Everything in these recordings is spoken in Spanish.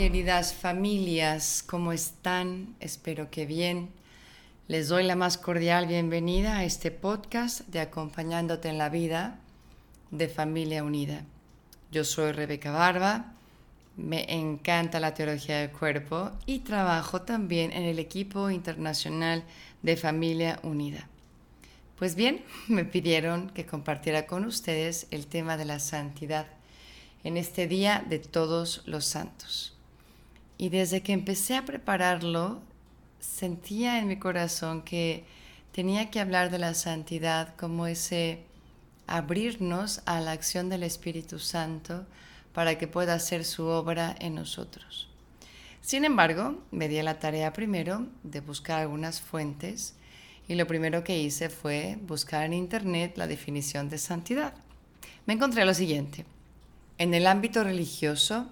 Queridas familias, ¿cómo están? Espero que bien. Les doy la más cordial bienvenida a este podcast de Acompañándote en la Vida de Familia Unida. Yo soy Rebeca Barba, me encanta la teología del cuerpo y trabajo también en el equipo internacional de Familia Unida. Pues bien, me pidieron que compartiera con ustedes el tema de la santidad en este día de todos los santos. Y desde que empecé a prepararlo, sentía en mi corazón que tenía que hablar de la santidad como ese abrirnos a la acción del Espíritu Santo para que pueda hacer su obra en nosotros. Sin embargo, me di la tarea primero de buscar algunas fuentes y lo primero que hice fue buscar en Internet la definición de santidad. Me encontré lo siguiente. En el ámbito religioso,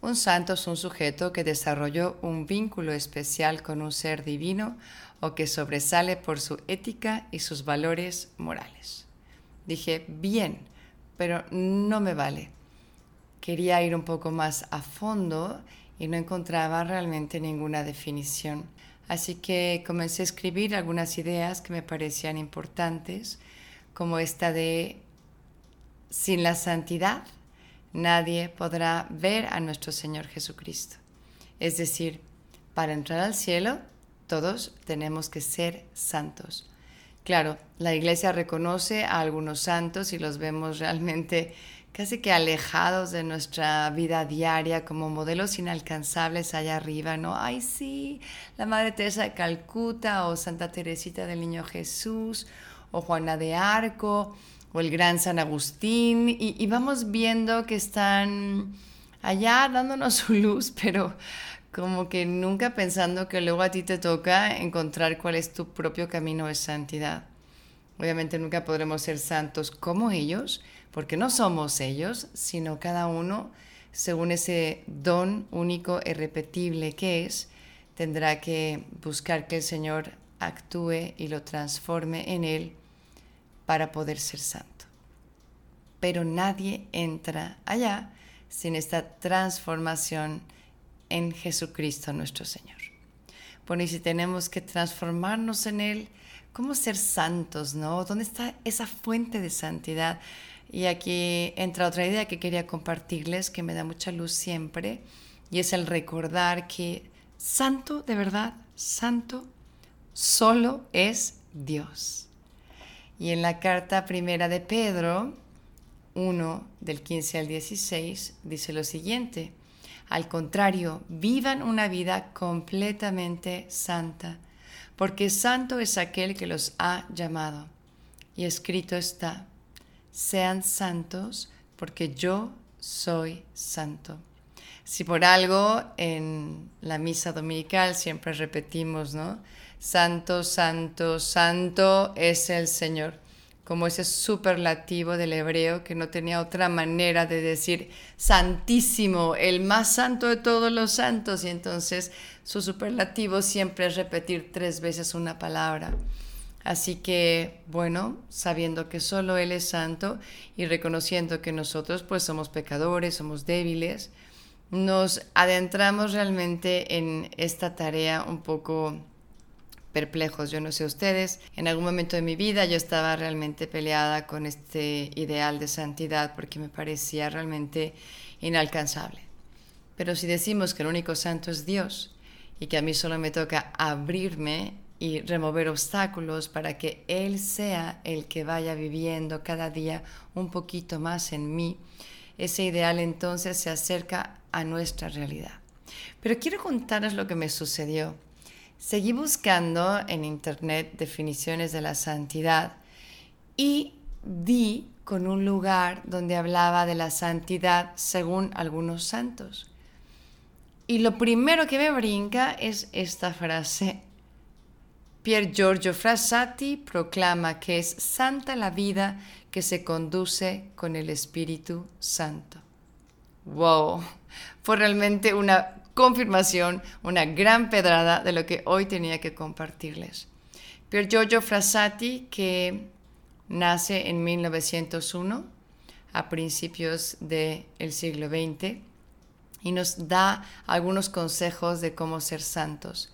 un santo es un sujeto que desarrolló un vínculo especial con un ser divino o que sobresale por su ética y sus valores morales. Dije, bien, pero no me vale. Quería ir un poco más a fondo y no encontraba realmente ninguna definición. Así que comencé a escribir algunas ideas que me parecían importantes, como esta de, sin la santidad nadie podrá ver a nuestro Señor Jesucristo. Es decir, para entrar al cielo, todos tenemos que ser santos. Claro, la iglesia reconoce a algunos santos y los vemos realmente casi que alejados de nuestra vida diaria como modelos inalcanzables allá arriba, ¿no? Ay, sí, la Madre Teresa de Calcuta o Santa Teresita del Niño Jesús o Juana de Arco o el gran San Agustín, y, vamos viendo que están allá dándonos su luz, pero como que nunca pensando que luego a ti te toca encontrar cuál es tu propio camino de santidad. Obviamente nunca podremos ser santos como ellos, porque no somos ellos, sino cada uno, según ese don único e irrepetible que es, tendrá que buscar que el Señor actúe y lo transforme en él para poder ser santo. Pero nadie entra allá sin esta transformación en Jesucristo nuestro Señor. Bueno, y si tenemos que transformarnos en Él, ¿cómo ser santos, no? ¿Dónde está esa fuente de santidad? Y aquí entra otra idea que quería compartirles, que me da mucha luz siempre, y es el recordar que santo, de verdad, santo, solo es Dios. Y en la carta primera de Pedro 1, del 15 al 16, dice lo siguiente. Al contrario, vivan una vida completamente santa, porque santo es aquel que los ha llamado. Y escrito está, sean santos, porque yo soy santo. Si por algo en la misa dominical siempre repetimos, ¿no? Santo, santo, santo es el Señor, como ese superlativo del hebreo que no tenía otra manera de decir santísimo, el más santo de todos los santos, y entonces su superlativo siempre es repetir tres veces una palabra. Así que, bueno, sabiendo que solo Él es santo y reconociendo que nosotros pues somos pecadores, somos débiles, nos adentramos realmente en esta tarea un poco perplejos. Yo no sé ustedes, en algún momento de mi vida yo estaba realmente peleada con este ideal de santidad porque me parecía realmente inalcanzable. Pero si decimos que el único santo es Dios y que a mí solo me toca abrirme y remover obstáculos para que Él sea el que vaya viviendo cada día un poquito más en mí, ese ideal entonces se acerca a nuestra realidad. Pero quiero contarles lo que me sucedió Seguí buscando en internet definiciones de la santidad y di con un lugar donde hablaba de la santidad según algunos santos. Y lo primero que me brinca es esta frase, Pier Giorgio Frassati proclama que es santa la vida que se conduce con el Espíritu Santo. ¡Wow! Fue realmente una confirmación, una gran pedrada de lo que hoy tenía que compartirles. Pier Giorgio Frassati, que nace en 1901, a principios del siglo XX, y nos da algunos consejos de cómo ser santos.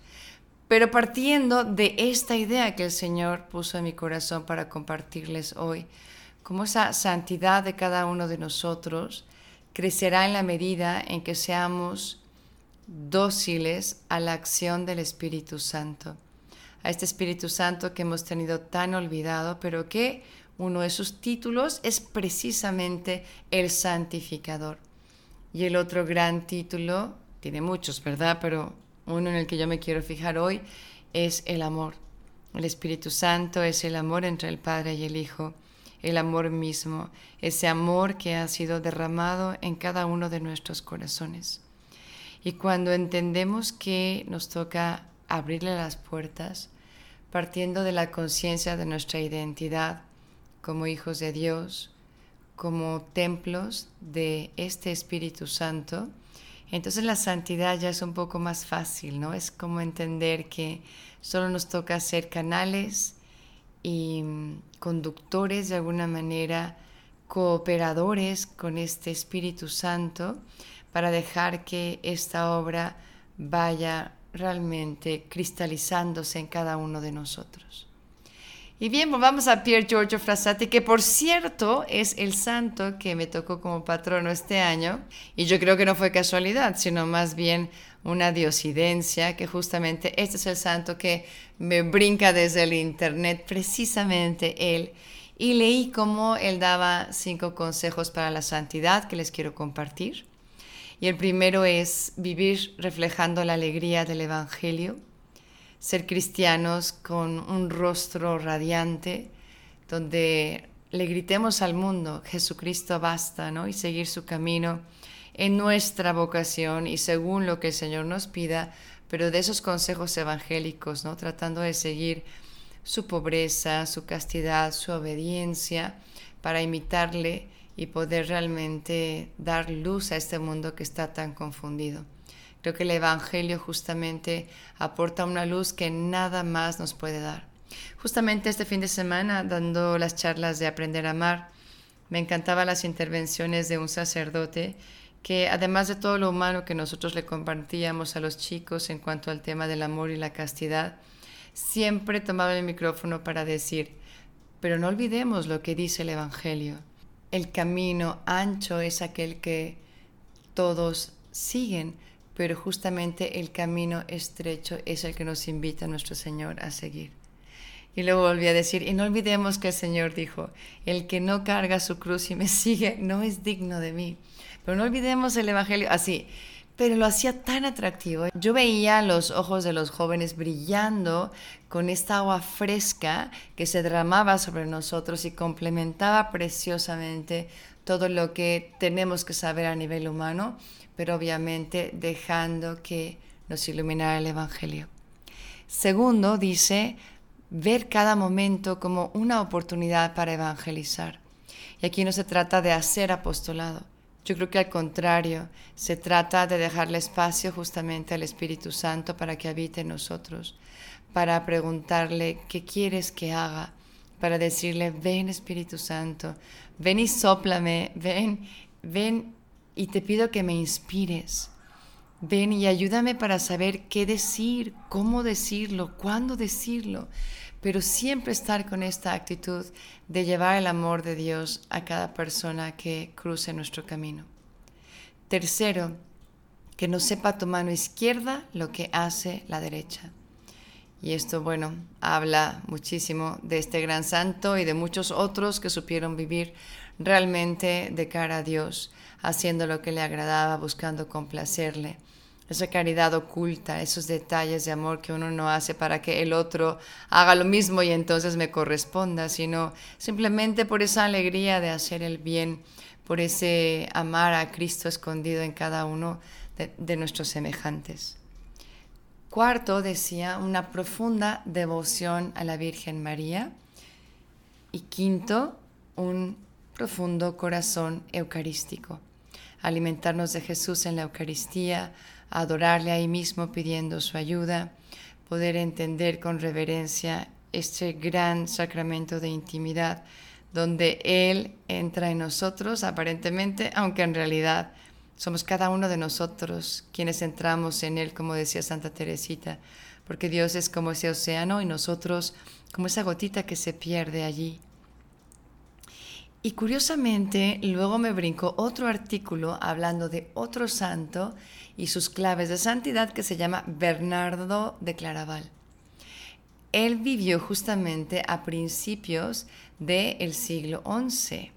Pero partiendo de esta idea que el Señor puso en mi corazón para compartirles hoy, cómo esa santidad de cada uno de nosotros crecerá en la medida en que seamos dóciles a la acción del Espíritu Santo, a este Espíritu Santo que hemos tenido tan olvidado, pero que uno de sus títulos es precisamente el santificador. Y el otro gran título, tiene muchos, ¿verdad? Pero uno en el que yo me quiero fijar hoy es el amor. El Espíritu Santo es el amor entre el Padre y el Hijo, el amor mismo, ese amor que ha sido derramado en cada uno de nuestros corazones. Y cuando entendemos que nos toca abrirle las puertas, partiendo de la conciencia de nuestra identidad como hijos de Dios, como templos de este Espíritu Santo, entonces la santidad ya es un poco más fácil, ¿no? Es como entender que solo nos toca ser canales y mm, conductores de alguna manera, cooperadores con este Espíritu Santo para dejar que esta obra vaya realmente cristalizándose en cada uno de nosotros. Y bien, volvamos pues a Pier Giorgio Frassati, que por cierto es el santo que me tocó como patrono este año. Y yo creo que no fue casualidad, sino más bien una diosidencia, que justamente este es el santo que me brinca desde el internet, precisamente él. Y leí cómo él daba cinco consejos para la santidad que les quiero compartir. Y el primero es vivir reflejando la alegría del Evangelio, ser cristianos con un rostro radiante, donde le gritemos al mundo, Jesucristo basta, ¿no? Y seguir su camino en nuestra vocación y según lo que el Señor nos pida, pero de esos consejos evangélicos, ¿no? Tratando de seguir su pobreza, su castidad, su obediencia, para imitarle y poder realmente dar luz a este mundo que está tan confundido. Creo que el Evangelio justamente aporta una luz que nada más nos puede dar. Justamente este fin de semana, dando las charlas de Aprender a Amar, me encantaban las intervenciones de un sacerdote que además de todo lo humano que nosotros le compartíamos a los chicos en cuanto al tema del amor y la castidad, siempre tomaba el micrófono para decir, pero no olvidemos lo que dice el Evangelio el camino ancho es aquel que todos siguen, pero justamente el camino estrecho es el que nos invita nuestro Señor a seguir. Y luego volví a decir, y no olvidemos que el Señor dijo, el que no carga su cruz y me sigue no es digno de mí. Pero no olvidemos el Evangelio así pero lo hacía tan atractivo. Yo veía los ojos de los jóvenes brillando con esta agua fresca que se derramaba sobre nosotros y complementaba preciosamente todo lo que tenemos que saber a nivel humano, pero obviamente dejando que nos iluminara el Evangelio. Segundo, dice, ver cada momento como una oportunidad para evangelizar. Y aquí no se trata de hacer apostolado, yo creo que al contrario, se trata de dejarle espacio justamente al Espíritu Santo para que habite en nosotros, para preguntarle qué quieres que haga, para decirle, ven Espíritu Santo, ven y sóplame, ven, ven y te pido que me inspires. Ven y ayúdame para saber qué decir, cómo decirlo, cuándo decirlo pero siempre estar con esta actitud de llevar el amor de Dios a cada persona que cruce nuestro camino. Tercero, que no sepa tu mano izquierda lo que hace la derecha. Y esto, bueno, habla muchísimo de este gran santo y de muchos otros que supieron vivir realmente de cara a Dios, haciendo lo que le agradaba, buscando complacerle esa caridad oculta, esos detalles de amor que uno no hace para que el otro haga lo mismo y entonces me corresponda, sino simplemente por esa alegría de hacer el bien, por ese amar a Cristo escondido en cada uno de, nuestros semejantes. Cuarto, decía, una profunda devoción a la Virgen María. Y quinto, un profundo corazón eucarístico. Alimentarnos de Jesús en la Eucaristía, adorarle ahí mismo pidiendo su ayuda, poder entender con reverencia este gran sacramento de intimidad donde Él entra en nosotros aparentemente, aunque en realidad somos cada uno de nosotros quienes entramos en Él, como decía Santa Teresita, porque Dios es como ese océano y nosotros como esa gotita que se pierde allí. Y curiosamente, luego me brincó otro artículo hablando de otro santo y sus claves de santidad que se llama Bernardo de Claraval. Él vivió justamente a principios del siglo XI.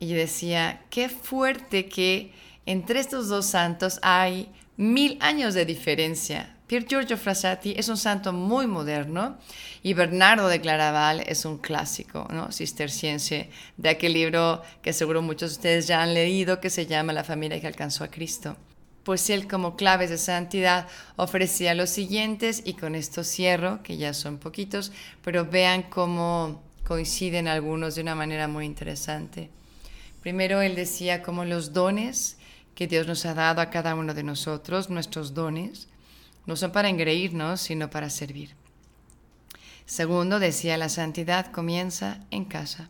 Y decía, qué fuerte que entre estos dos santos hay mil años de diferencia. Pier Giorgio Frassati es un santo muy moderno y Bernardo de Claraval es un clásico ¿no? cisterciense de aquel libro que seguro muchos de ustedes ya han leído que se llama La familia que alcanzó a Cristo. Pues él como claves de santidad ofrecía los siguientes y con esto cierro, que ya son poquitos, pero vean cómo coinciden algunos de una manera muy interesante. Primero él decía como los dones que Dios nos ha dado a cada uno de nosotros, nuestros dones, no son para engreírnos, sino para servir. Segundo, decía, la santidad comienza en casa,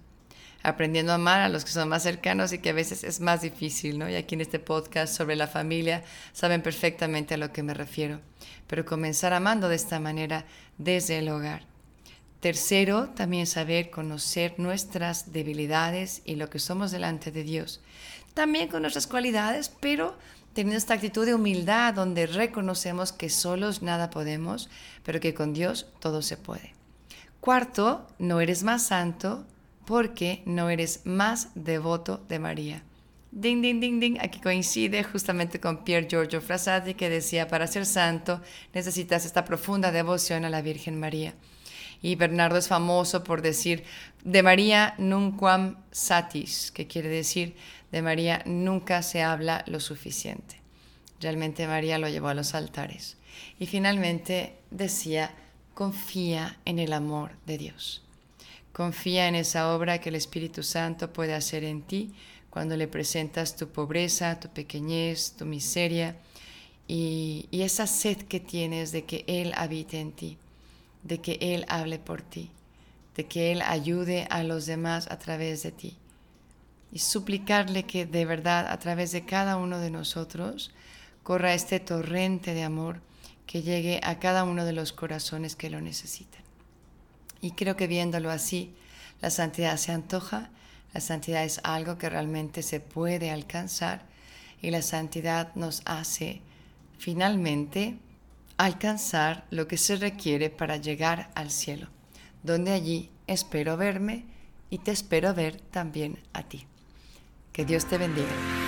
aprendiendo a amar a los que son más cercanos y que a veces es más difícil, ¿no? Y aquí en este podcast sobre la familia saben perfectamente a lo que me refiero, pero comenzar amando de esta manera desde el hogar. Tercero, también saber conocer nuestras debilidades y lo que somos delante de Dios también con nuestras cualidades, pero teniendo esta actitud de humildad donde reconocemos que solos nada podemos, pero que con Dios todo se puede. Cuarto, no eres más santo porque no eres más devoto de María. Ding, ding, ding, ding. Aquí coincide justamente con Pier Giorgio Frassati que decía, para ser santo necesitas esta profunda devoción a la Virgen María. Y Bernardo es famoso por decir, de María nunquam satis, que quiere decir, de María nunca se habla lo suficiente. Realmente María lo llevó a los altares. Y finalmente decía, confía en el amor de Dios. Confía en esa obra que el Espíritu Santo puede hacer en ti cuando le presentas tu pobreza, tu pequeñez, tu miseria y, y esa sed que tienes de que Él habite en ti, de que Él hable por ti, de que Él ayude a los demás a través de ti y suplicarle que de verdad a través de cada uno de nosotros corra este torrente de amor que llegue a cada uno de los corazones que lo necesitan. Y creo que viéndolo así, la santidad se antoja, la santidad es algo que realmente se puede alcanzar y la santidad nos hace finalmente alcanzar lo que se requiere para llegar al cielo, donde allí espero verme y te espero ver también a ti. Que Dios te bendiga.